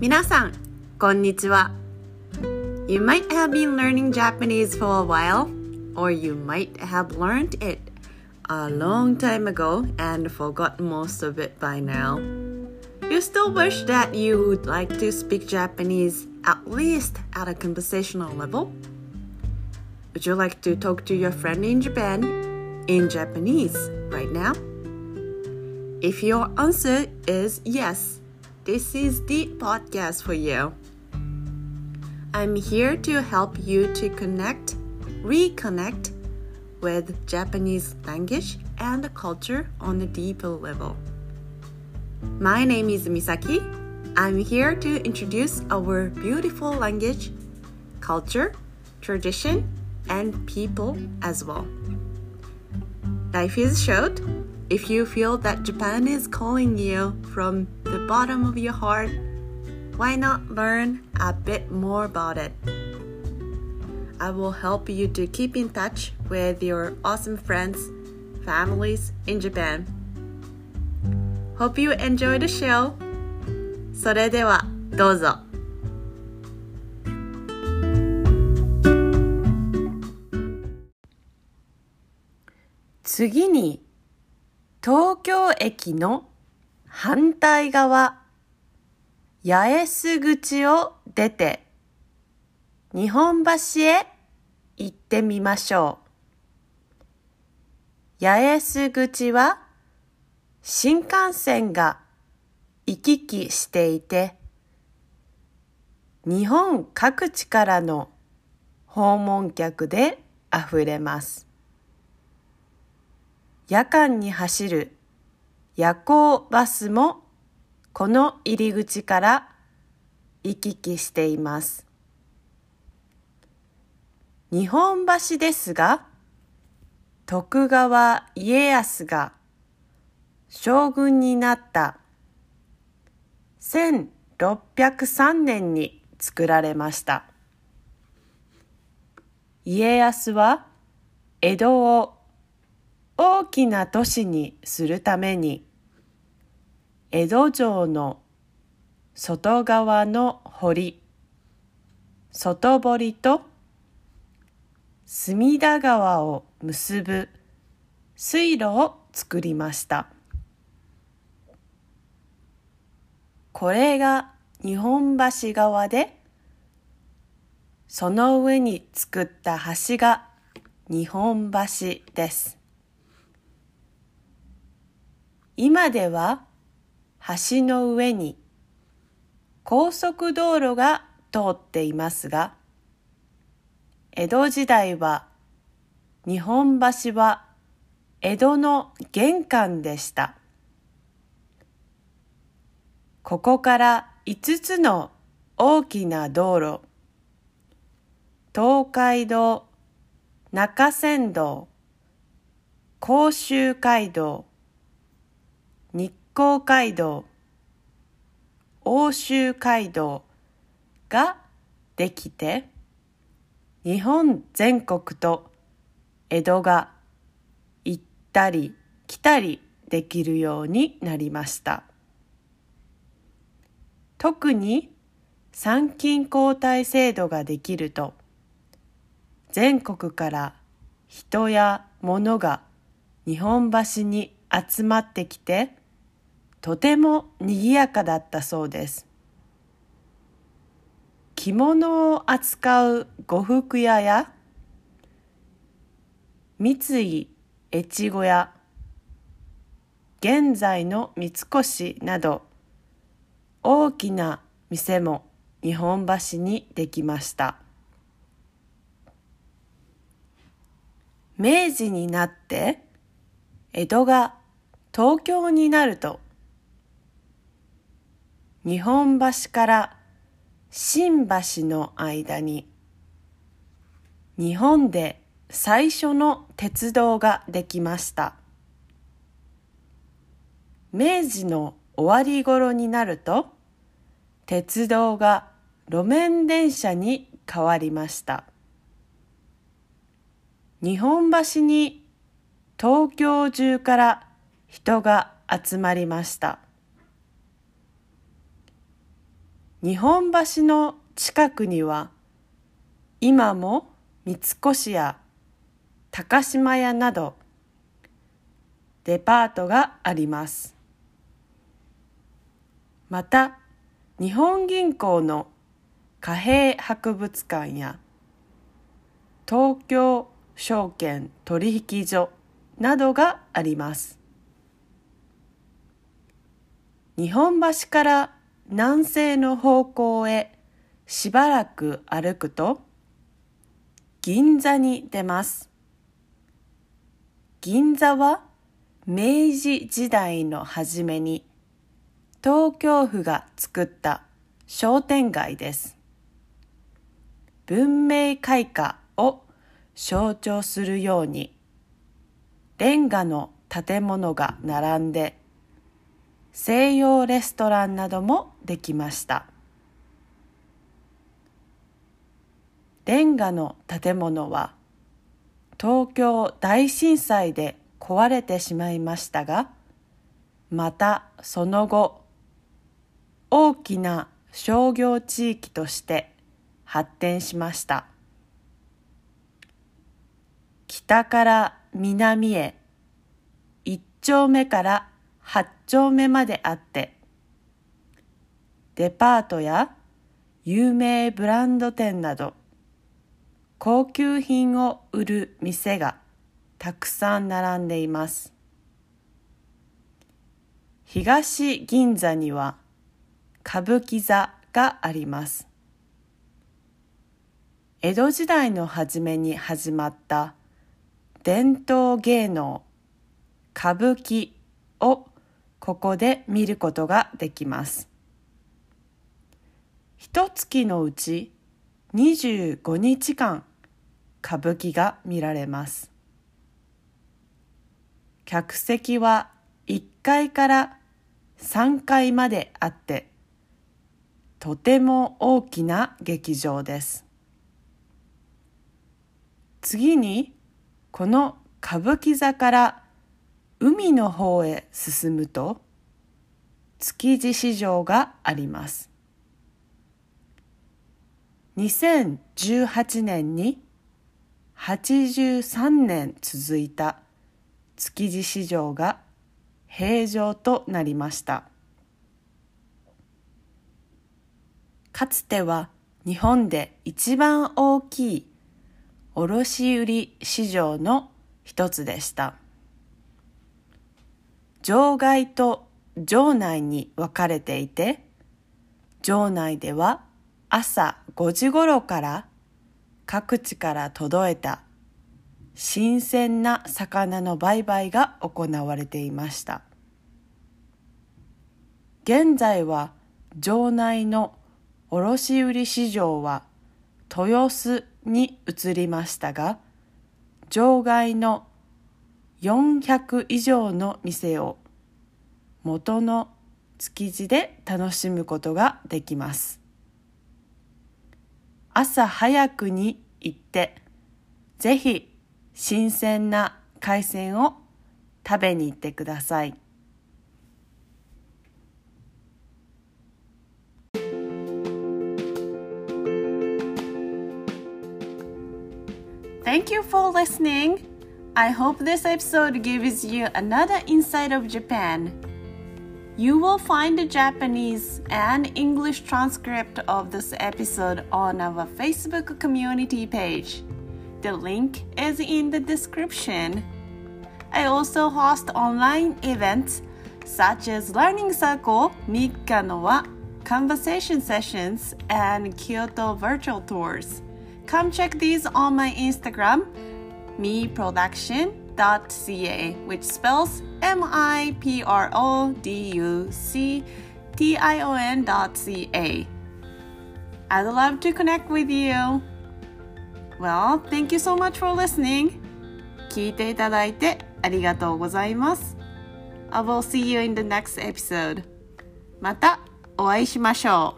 皆さん、こんにちは。You might have been learning Japanese for a while, or you might have learned it a long time ago and forgot most of it by now. You still wish that you would like to speak Japanese at least at a conversational level? Would you like to talk to your friend in Japan in Japanese right now? If your answer is yes, this is the podcast for you. I'm here to help you to connect, reconnect with Japanese language and culture on a deeper level. My name is Misaki. I'm here to introduce our beautiful language, culture, tradition, and people as well. Life is short. If you feel that Japan is calling you from the bottom of your heart, why not learn a bit more about it? I will help you to keep in touch with your awesome friends, families in Japan. Hope you enjoy the show. それではどうぞ。次に東京駅の 反対側八重洲口を出て日本橋へ行ってみましょう。八重洲口は新幹線が行き来していて日本各地からの訪問客であふれます。夜間に走る夜行バスもこの入り口から行き来しています。日本橋ですが、徳川家康が将軍になった1603年に作られました。家康は江戸を大きな都市にするために江戸城の外側の堀。外堀と隅田川を結ぶ水路を作りました。これが日本橋側でその上に作った橋が日本橋です。今では橋の上に高速道路が通っていますが、江戸時代は日本橋は江戸の玄関でした。ここから5つの大きな道路、東海道、中山道、甲州街道、光街道、欧州街道ができて、日本全国と江戸が行ったり来たりできるようになりました。特に参勤交代制度ができると、全国から人や物が日本橋に集まってきて、とても賑やかだったそうです。着物を扱う呉服屋や三井越後屋現在の三越など大きな店も日本橋にできました明治になって江戸が東京になると日本橋から新橋の間に日本で最初の鉄道ができました。明治の終わり頃になると鉄道が路面電車に変わりました。日本橋に東京中から人が集まりました。日本橋の近くには今も三越や高島屋などデパートがあります。また日本銀行の貨幣博物館や東京証券取引所などがあります。日本橋から南西の方向へしばらく歩くと銀座に出ます銀座は明治時代の初めに東京府が作った商店街です。文明開化を象徴するようにレンガの建物が並んで西洋レストランなどもできました。レンガの建物は東京大震災で壊れてしまいましたがまたその後大きな商業地域として発展しました。北から南へ一丁目から八丁目まであってデパートや有名ブランド店など高級品を売る店がたくさん並んでいます東銀座には歌舞伎座があります。江戸時代の初めに始まった伝統芸能歌舞伎をここで見ることができます。一月のうち25日間歌舞伎が見られます。客席は1階から3階まであってとても大きな劇場です次にこの歌舞伎座から海の方へ進むと築地市場があります2018年に83年続いた築地市場が閉場となりましたかつては日本で一番大きい卸売市場の一つでした。場外と場内に分かれていて、場内では朝5時頃から各地から届いた新鮮な魚の売買が行われていました。現在は場内の卸売市場は豊洲に移りましたが場外の400以上の店を元の築地で楽しむことができます朝早くに行ってぜひ新鮮な海鮮を食べに行ってください。Thank you for listening. I hope this episode gives you another insight of Japan. You will find the Japanese and English transcript of this episode on our Facebook community page. The link is in the description. I also host online events such as Learning Circle, Mikanoa, conversation sessions, and Kyoto virtual tours. Come check these on my Instagram, meproduction.ca, which spells M I P R O D U C T I O N.ca. I'd love to connect with you. Well, thank you so much for listening. 聞いていただいてありがとうございます。I will see you in the next episode. またお会いしましょう。